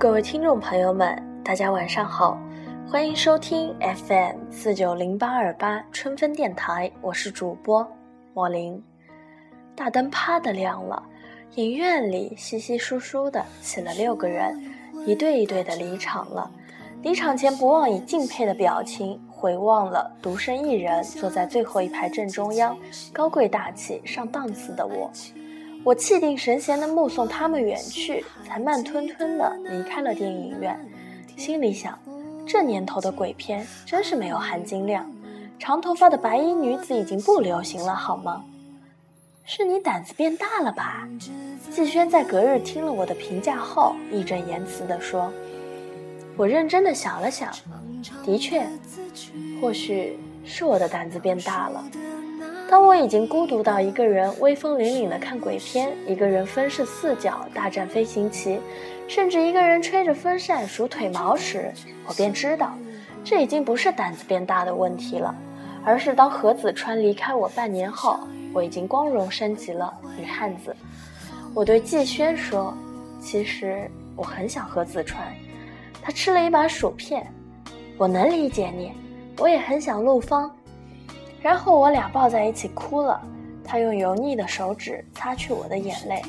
各位听众朋友们，大家晚上好，欢迎收听 FM 四九零八二八春分电台，我是主播莫林。大灯啪的亮了，影院里稀稀疏疏的起了六个人，一对一对的离场了。离场前不忘以敬佩的表情回望了独身一人坐在最后一排正中央，高贵大气上档次的我。我气定神闲地目送他们远去，才慢吞吞地离开了电影院。心里想，这年头的鬼片真是没有含金量。长头发的白衣女子已经不流行了，好吗？是你胆子变大了吧？季轩在隔日听了我的评价后，义正言辞地说。我认真地想了想，的确，或许是我的胆子变大了。当我已经孤独到一个人威风凛凛的看鬼片，一个人分饰四角大战飞行棋，甚至一个人吹着风扇数腿毛时，我便知道，这已经不是胆子变大的问题了，而是当何子川离开我半年后，我已经光荣升级了女汉子。我对季轩说：“其实我很想和子川。”他吃了一把薯片，我能理解你，我也很想陆芳。然后我俩抱在一起哭了，他用油腻的手指擦去我的眼泪。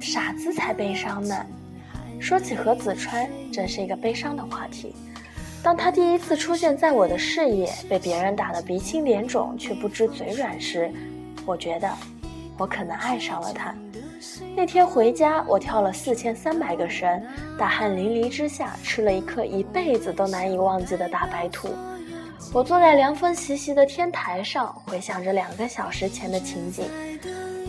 傻子才悲伤呢。说起何子川，真是一个悲伤的话题。当他第一次出现在我的视野，被别人打得鼻青脸肿却不知嘴软时，我觉得我可能爱上了他。那天回家，我跳了四千三百个绳，大汗淋漓之下吃了一颗一辈子都难以忘记的大白兔。我坐在凉风习习的天台上，回想着两个小时前的情景。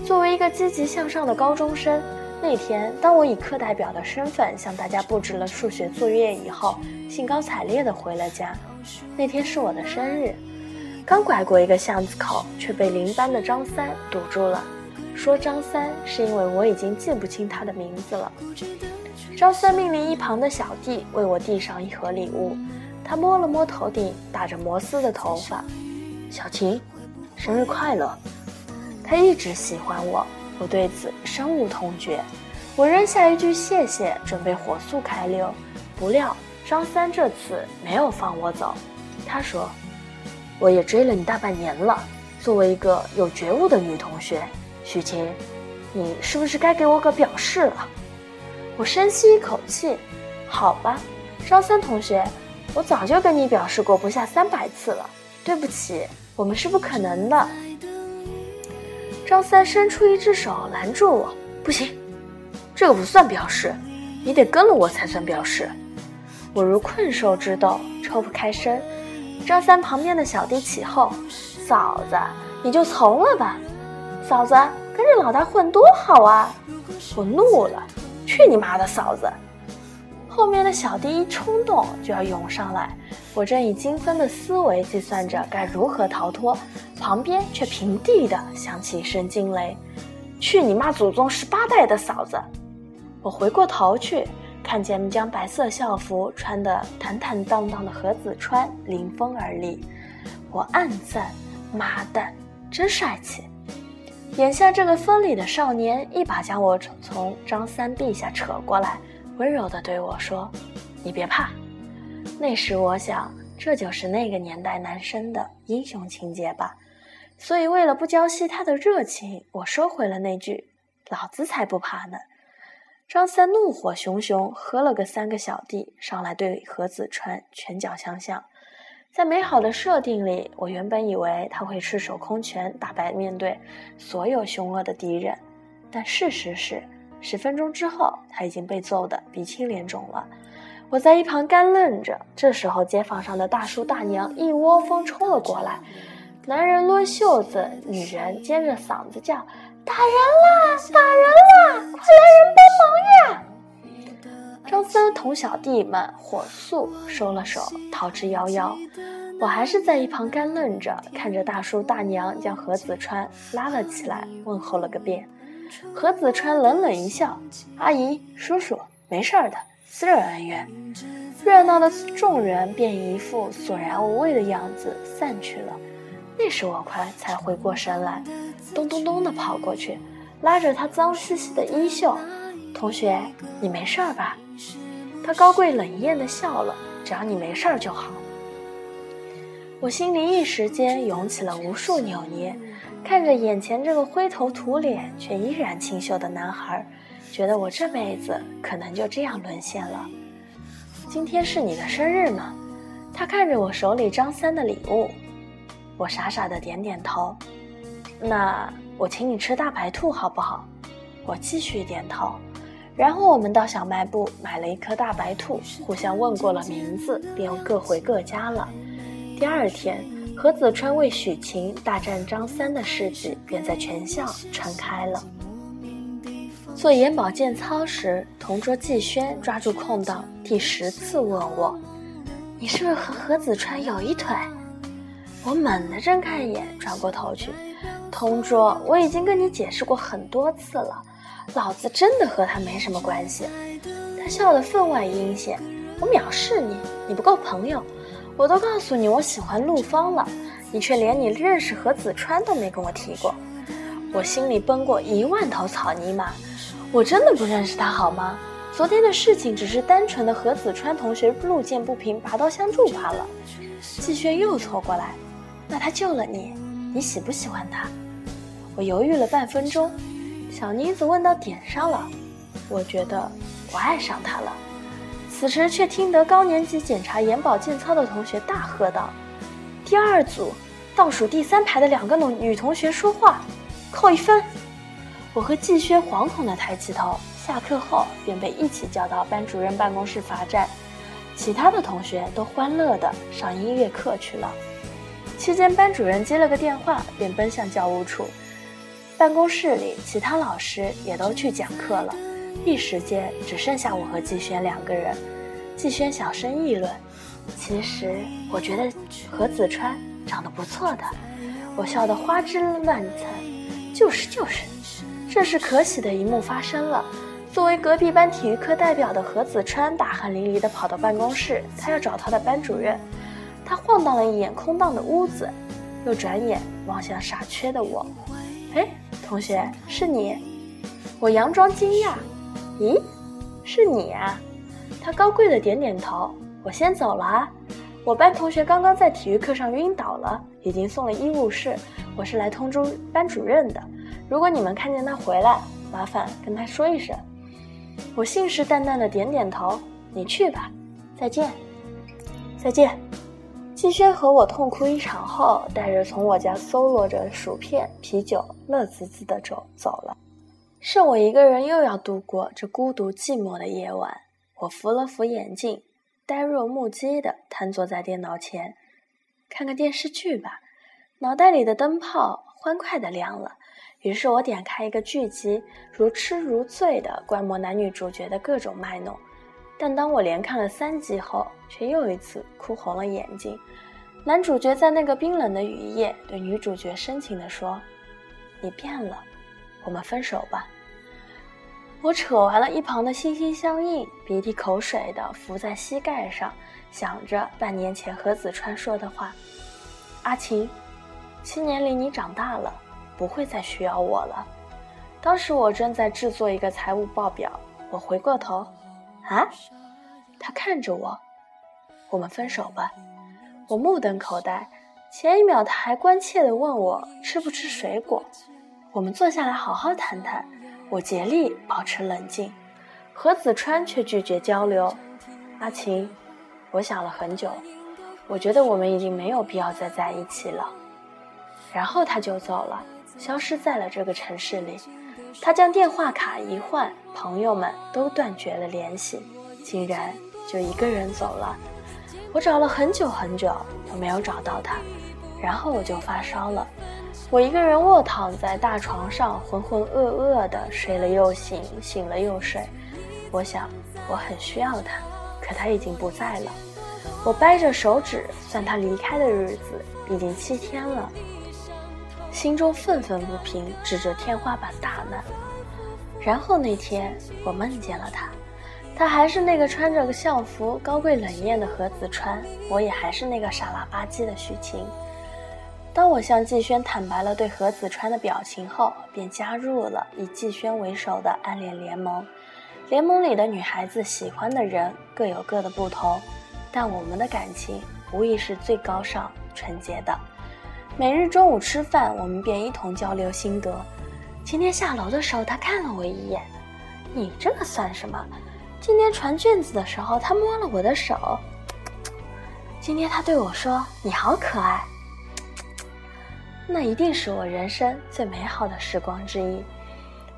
作为一个积极向上的高中生，那天当我以课代表的身份向大家布置了数学作业以后，兴高采烈地回了家。那天是我的生日，刚拐过一个巷子口，却被邻班的张三堵住了，说张三是因为我已经记不清他的名字了。张三命令一旁的小弟为我递上一盒礼物。他摸了摸头顶打着摩丝的头发，小晴，生日快乐！他一直喜欢我，我对此深恶痛绝。我扔下一句谢谢，准备火速开溜，不料张三这次没有放我走。他说：“我也追了你大半年了，作为一个有觉悟的女同学，许晴，你是不是该给我个表示了？”我深吸一口气，好吧，张三同学。我早就跟你表示过不下三百次了，对不起，我们是不可能的。张三伸出一只手拦住我，不行，这个不算表示，你得跟了我才算表示。我如困兽之斗，抽不开身。张三旁边的小弟起哄：“嫂子，你就从了吧，嫂子跟着老大混多好啊！”我怒了，去你妈的嫂子！后面的小弟一冲动就要涌上来，我正以精分的思维计算着该如何逃脱，旁边却平地的响起一声惊雷：“去你妈祖宗十八代的嫂子！”我回过头去，看见将白色校服穿得坦坦荡荡的何子川临风而立，我暗赞：“妈蛋，真帅气！”眼下这个风里的少年一把将我从张三臂下扯过来。温柔地对我说：“你别怕。”那时我想，这就是那个年代男生的英雄情节吧。所以，为了不浇熄他的热情，我收回了那句：“老子才不怕呢。”张三怒火熊熊，喝了个三个小弟上来，对何子川拳脚相向。在美好的设定里，我原本以为他会赤手空拳打败面对所有凶恶的敌人，但事实是。十分钟之后，他已经被揍得鼻青脸肿了。我在一旁干愣着。这时候，街坊上的大叔大娘一窝蜂冲了过来，男人抡袖子，女人尖着嗓子叫：“打人啦！打人啦！快来人帮忙呀！”张三同小弟们火速收了手，逃之夭夭。我还是在一旁干愣着，看着大叔大娘将何子川拉了起来，问候了个遍。何子川冷冷一笑：“阿姨、叔叔，没事儿的，私人恩怨。”热闹的众人便一副索然无味的样子散去了。那时我快才回过神来，咚咚咚地跑过去，拉着他脏兮兮的衣袖：“同学，你没事儿吧？”他高贵冷艳的笑了，只要你没事儿就好。我心里一时间涌起了无数扭捏，看着眼前这个灰头土脸却依然清秀的男孩，觉得我这辈子可能就这样沦陷了。今天是你的生日吗？他看着我手里张三的礼物，我傻傻的点点头。那我请你吃大白兔好不好？我继续点头。然后我们到小卖部买了一颗大白兔，互相问过了名字，便各回各家了。第二天，何子川为许晴大战张三的事迹便在全校传开了。做眼保健操时，同桌季轩抓住空档，第十次问我：“你是不是和何子川有一腿？”我猛地睁开眼，转过头去。同桌，我已经跟你解释过很多次了，老子真的和他没什么关系。他笑得分外阴险。我藐视你，你不够朋友。我都告诉你我喜欢陆芳了，你却连你认识何子川都没跟我提过。我心里奔过一万头草泥马，我真的不认识他好吗？昨天的事情只是单纯的何子川同学路见不平拔刀相助罢了。季轩又凑过来，那他救了你，你喜不喜欢他？我犹豫了半分钟，小妮子问到点上了，我觉得我爱上他了。此时却听得高年级检查眼保健操的同学大喝道：“第二组倒数第三排的两个女女同学说话，扣一分。”我和季轩惶恐地抬起头，下课后便被一起叫到班主任办公室罚站。其他的同学都欢乐地上音乐课去了。期间，班主任接了个电话，便奔向教务处。办公室里，其他老师也都去讲课了。一时间只剩下我和季轩两个人。季轩小声议论：“其实我觉得何子川长得不错的。”我笑得花枝乱颤。就是就是，这是可喜的一幕发生了。作为隔壁班体育课代表的何子川大汗淋漓地跑到办公室，他要找他的班主任。他晃荡了一眼空荡的屋子，又转眼望向傻缺的我：“哎，同学，是你？”我佯装惊讶。咦，是你呀？他高贵的点点头。我先走了啊，我班同学刚刚在体育课上晕倒了，已经送了医务室。我是来通知班主任的。如果你们看见他回来，麻烦跟他说一声。我信誓旦旦的点点头。你去吧，再见，再见。季轩和我痛哭一场后，带着从我家搜罗着薯片、啤酒，乐滋滋的走走了。剩我一个人，又要度过这孤独寂寞的夜晚。我扶了扶眼镜，呆若木鸡的瘫坐在电脑前，看个电视剧吧。脑袋里的灯泡欢快的亮了，于是我点开一个剧集，如痴如醉的观摩男女主角的各种卖弄。但当我连看了三集后，却又一次哭红了眼睛。男主角在那个冰冷的雨夜，对女主角深情地说：“你变了，我们分手吧。”我扯完了一旁的心心相印，鼻涕口水的伏在膝盖上，想着半年前和子川说的话：“阿晴，七年里你长大了，不会再需要我了。”当时我正在制作一个财务报表，我回过头，啊，他看着我，我们分手吧。我目瞪口呆，前一秒他还关切地问我吃不吃水果，我们坐下来好好谈谈。我竭力保持冷静，何子川却拒绝交流。阿晴，我想了很久，我觉得我们已经没有必要再在一起了。然后他就走了，消失在了这个城市里。他将电话卡一换，朋友们都断绝了联系，竟然就一个人走了。我找了很久很久都没有找到他，然后我就发烧了。我一个人卧躺在大床上，浑浑噩噩的睡了又醒，醒了又睡。我想，我很需要他，可他已经不在了。我掰着手指算他离开的日子，已经七天了。心中愤愤不平，指着天花板大骂。然后那天，我梦见了他，他还是那个穿着个校服、高贵冷艳的何子川，我也还是那个傻了吧唧的许晴。当我向季轩坦白了对何子川的表情后，便加入了以季轩为首的暗恋联盟。联盟里的女孩子喜欢的人各有各的不同，但我们的感情无疑是最高尚、纯洁的。每日中午吃饭，我们便一同交流心得。今天下楼的时候，他看了我一眼：“你这个算什么？”今天传卷子的时候，他摸了我的手。今天他对我说：“你好可爱。”那一定是我人生最美好的时光之一。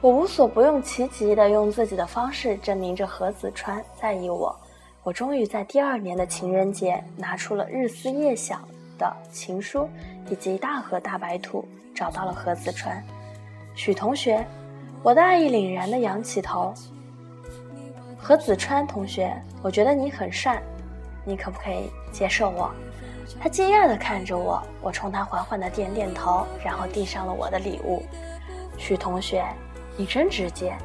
我无所不用其极地用自己的方式证明着何子川在意我。我终于在第二年的情人节拿出了日思夜想的情书以及大盒大白兔，找到了何子川。许同学，我大义凛然地仰起头。何子川同学，我觉得你很善，你可不可以接受我？他惊讶地看着我，我冲他缓缓地点点头，然后递上了我的礼物。许同学。你真直接，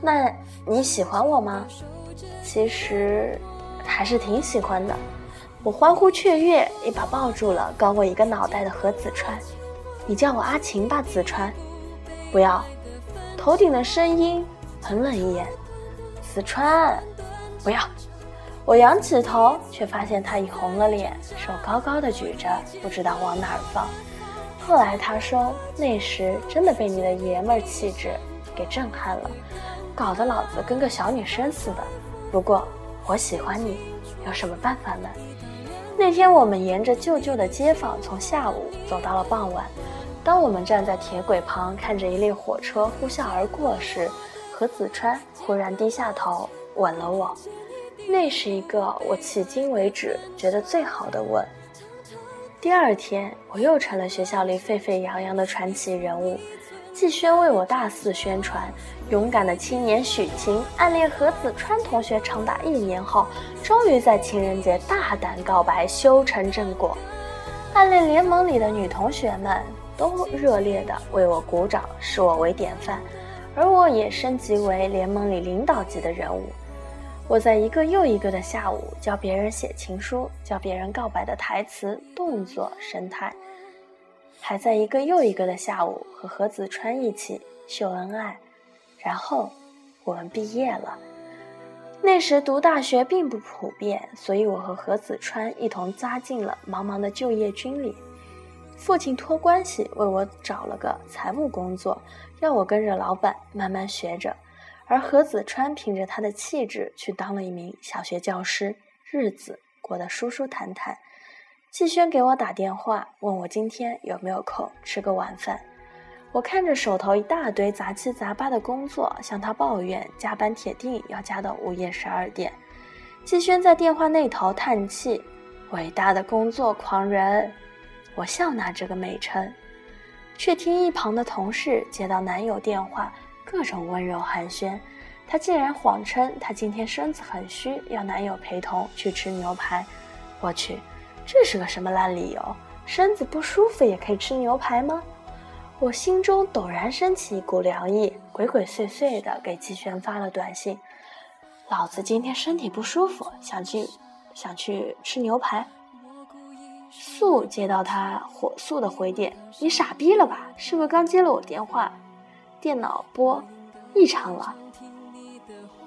那你喜欢我吗？其实还是挺喜欢的。我欢呼雀跃，一把抱住了高我一个脑袋的何子川。你叫我阿晴吧，子川。不要。头顶的声音很冷一眼。子川，不要。我仰起头，却发现他已红了脸，手高高的举着，不知道往哪儿放。后来他说，那时真的被你的爷们儿气质给震撼了，搞得老子跟个小女生似的。不过我喜欢你，有什么办法呢？那天我们沿着旧旧的街坊，从下午走到了傍晚。当我们站在铁轨旁，看着一列火车呼啸而过时，何子川忽然低下头吻了我。那是一个我迄今为止觉得最好的吻。第二天，我又成了学校里沸沸扬扬的传奇人物。季轩为我大肆宣传，勇敢的青年许晴暗恋何子川同学长达一年后，终于在情人节大胆告白，修成正果。暗恋联盟里的女同学们都热烈地为我鼓掌，视我为典范，而我也升级为联盟里领导级的人物。我在一个又一个的下午教别人写情书，教别人告白的台词、动作、神态，还在一个又一个的下午和何子川一起秀恩爱，然后我们毕业了。那时读大学并不普遍，所以我和何子川一同扎进了茫茫的就业军里。父亲托关系为我找了个财务工作，让我跟着老板慢慢学着。而何子川凭着他的气质去当了一名小学教师，日子过得舒舒坦坦。季轩给我打电话，问我今天有没有空吃个晚饭。我看着手头一大堆杂七杂八的工作，向他抱怨加班铁定要加到午夜十二点。季轩在电话那头叹气：“伟大的工作狂人。”我笑纳这个美称，却听一旁的同事接到男友电话。各种温柔寒暄，她竟然谎称她今天身子很虚，要男友陪同去吃牛排。我去，这是个什么烂理由？身子不舒服也可以吃牛排吗？我心中陡然升起一股凉意，鬼鬼祟祟的给季轩发了短信：“老子今天身体不舒服，想去想去吃牛排。”素接到他火速的回电：“你傻逼了吧？是不是刚接了我电话？”电脑波异常了，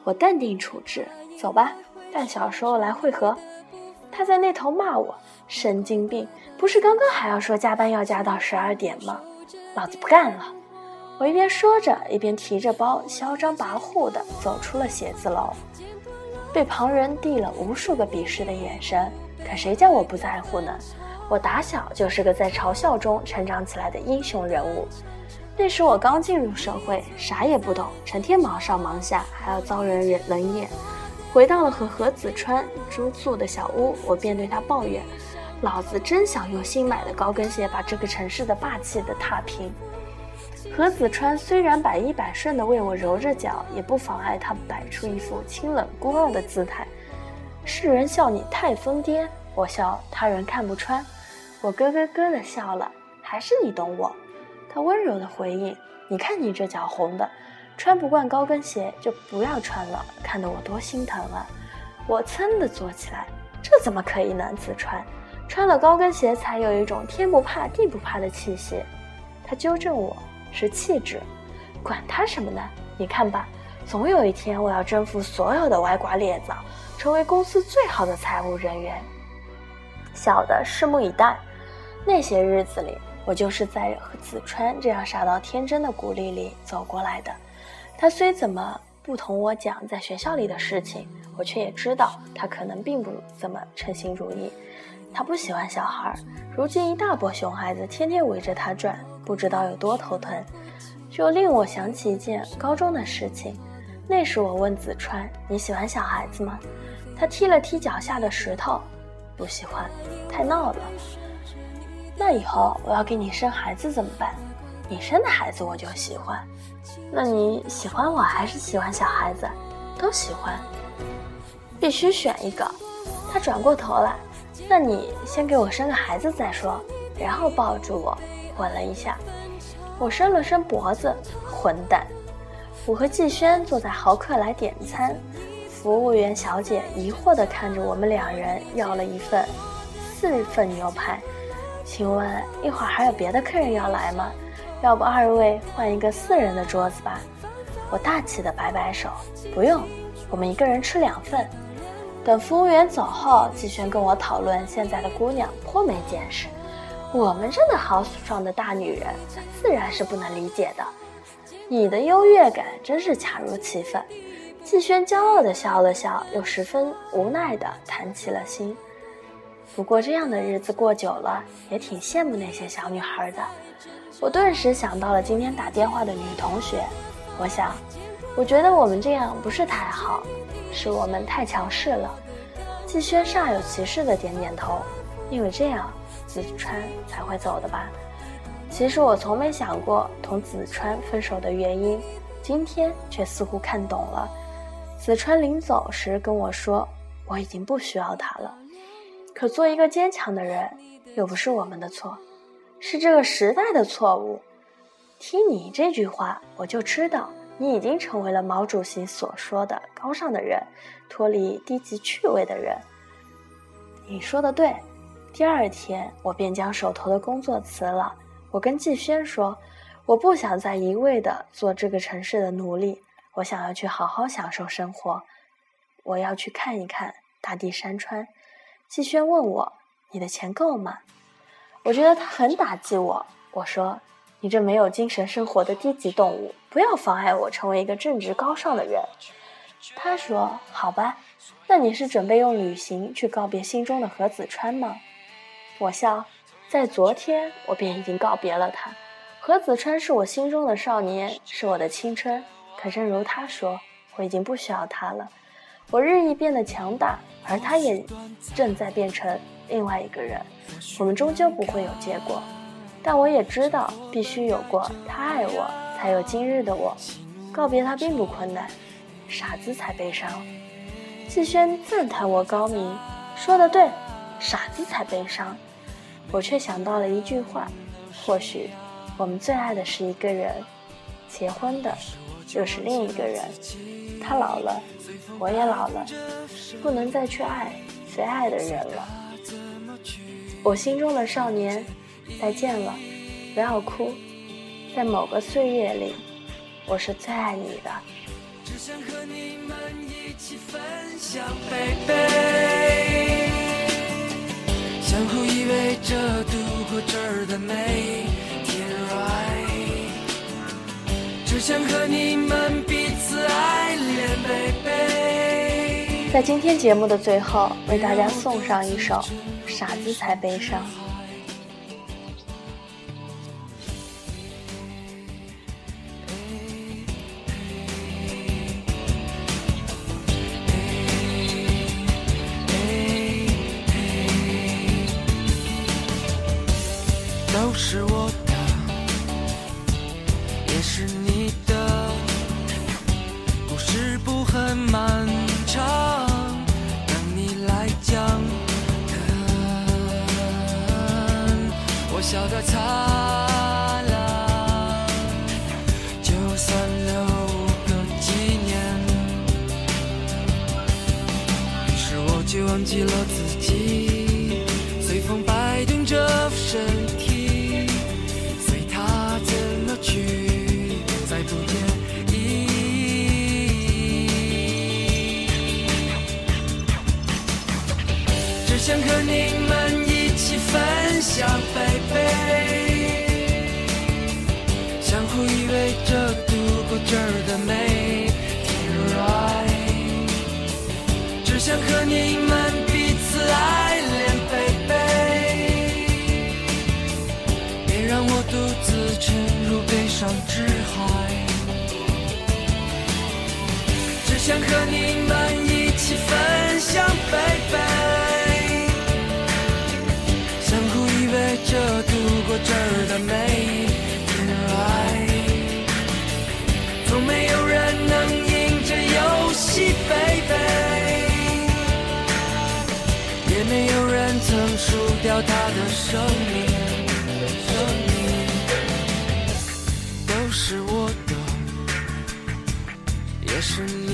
我淡定处置，走吧，半小时后来汇合。他在那头骂我神经病，不是刚刚还要说加班要加到十二点吗？老子不干了！我一边说着，一边提着包，嚣张跋扈地走出了写字楼，被旁人递了无数个鄙视的眼神。可谁叫我不在乎呢？我打小就是个在嘲笑中成长起来的英雄人物。那时我刚进入社会，啥也不懂，成天忙上忙下，还要遭人冷眼。回到了和何子川租住的小屋，我便对他抱怨：“老子真想用新买的高跟鞋把这个城市的霸气的踏平。”何子川虽然百依百顺地为我揉着脚，也不妨碍他摆出一副清冷孤傲的姿态。世人笑你太疯癫，我笑他人看不穿。我咯咯咯地笑了，还是你懂我。他温柔的回应：“你看你这脚红的，穿不惯高跟鞋就不要穿了，看得我多心疼啊！”我噌的坐起来：“这怎么可以呢？子穿，穿了高跟鞋才有一种天不怕地不怕的气息。”他纠正我：“是气质，管他什么呢？你看吧，总有一天我要征服所有的歪瓜裂枣，成为公司最好的财务人员。小的拭目以待。那些日子里，我就是在和子川这样傻到天真的鼓励里走过来的。他虽怎么不同我讲在学校里的事情，我却也知道他可能并不怎么称心如意。他不喜欢小孩，如今一大波熊孩子天天围着他转，不知道有多头疼。就令我想起一件高中的事情。那时我问子川：“你喜欢小孩子吗？”他踢了踢脚下的石头，不喜欢，太闹了。那以后我要给你生孩子怎么办？你生的孩子我就喜欢。那你喜欢我还是喜欢小孩子？都喜欢。必须选一个。他转过头来，那你先给我生个孩子再说。然后抱住我，吻了一下。我伸了伸脖子，混蛋。我和季轩坐在豪客来点餐，服务员小姐疑惑地看着我们两人，要了一份四份牛排。请问一会儿还有别的客人要来吗？要不二位换一个四人的桌子吧。我大气的摆摆手，不用，我们一个人吃两份。等服务员走后，季轩跟我讨论现在的姑娘颇没见识，我们这的豪爽的大女人自然是不能理解的。你的优越感真是恰如其分。季轩骄傲的笑了笑，又十分无奈的弹起了心。不过这样的日子过久了，也挺羡慕那些小女孩的。我顿时想到了今天打电话的女同学。我想，我觉得我们这样不是太好，是我们太强势了。季轩煞有其事的点点头，因为这样子川才会走的吧？其实我从没想过同子川分手的原因，今天却似乎看懂了。子川临走时跟我说：“我已经不需要他了。”可做一个坚强的人，又不是我们的错，是这个时代的错误。听你这句话，我就知道你已经成为了毛主席所说的高尚的人，脱离低级趣味的人。你说的对。第二天，我便将手头的工作辞了。我跟季轩说，我不想再一味的做这个城市的奴隶，我想要去好好享受生活。我要去看一看大地山川。季轩问我：“你的钱够吗？”我觉得他很打击我。我说：“你这没有精神生活的低级动物，不要妨碍我成为一个正直高尚的人。”他说：“好吧，那你是准备用旅行去告别心中的何子川吗？”我笑：“在昨天我便已经告别了他。何子川是我心中的少年，是我的青春。可正如他说，我已经不需要他了。我日益变得强大。”而他也正在变成另外一个人，我们终究不会有结果。但我也知道，必须有过他爱我，才有今日的我。告别他并不困难，傻子才悲伤。季轩赞叹我高明，说的对，傻子才悲伤。我却想到了一句话：或许我们最爱的是一个人，结婚的又是另一个人。他老了，我也老了。不能再去爱最爱的人了，我心中的少年，再见了，不要哭，在某个岁月里，我是最爱你的。只想和你们一起分享贝贝，相互依偎着度过这儿的每天。只想和你们彼，在今天节目的最后，为大家送上一首《傻子才悲伤》。击了自己随风摆动着身体随它怎么去再不见意只想和你们一起分享飞飞相互依偎着度过这儿的美想和你们一起分享悲悲，相互依偎。着度过这儿的每一天爱，从没有人能赢这游戏，baby，也没有人曾输掉他的生命，生命都是我的，也是你。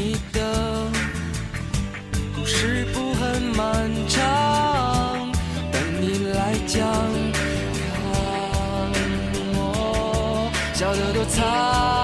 笑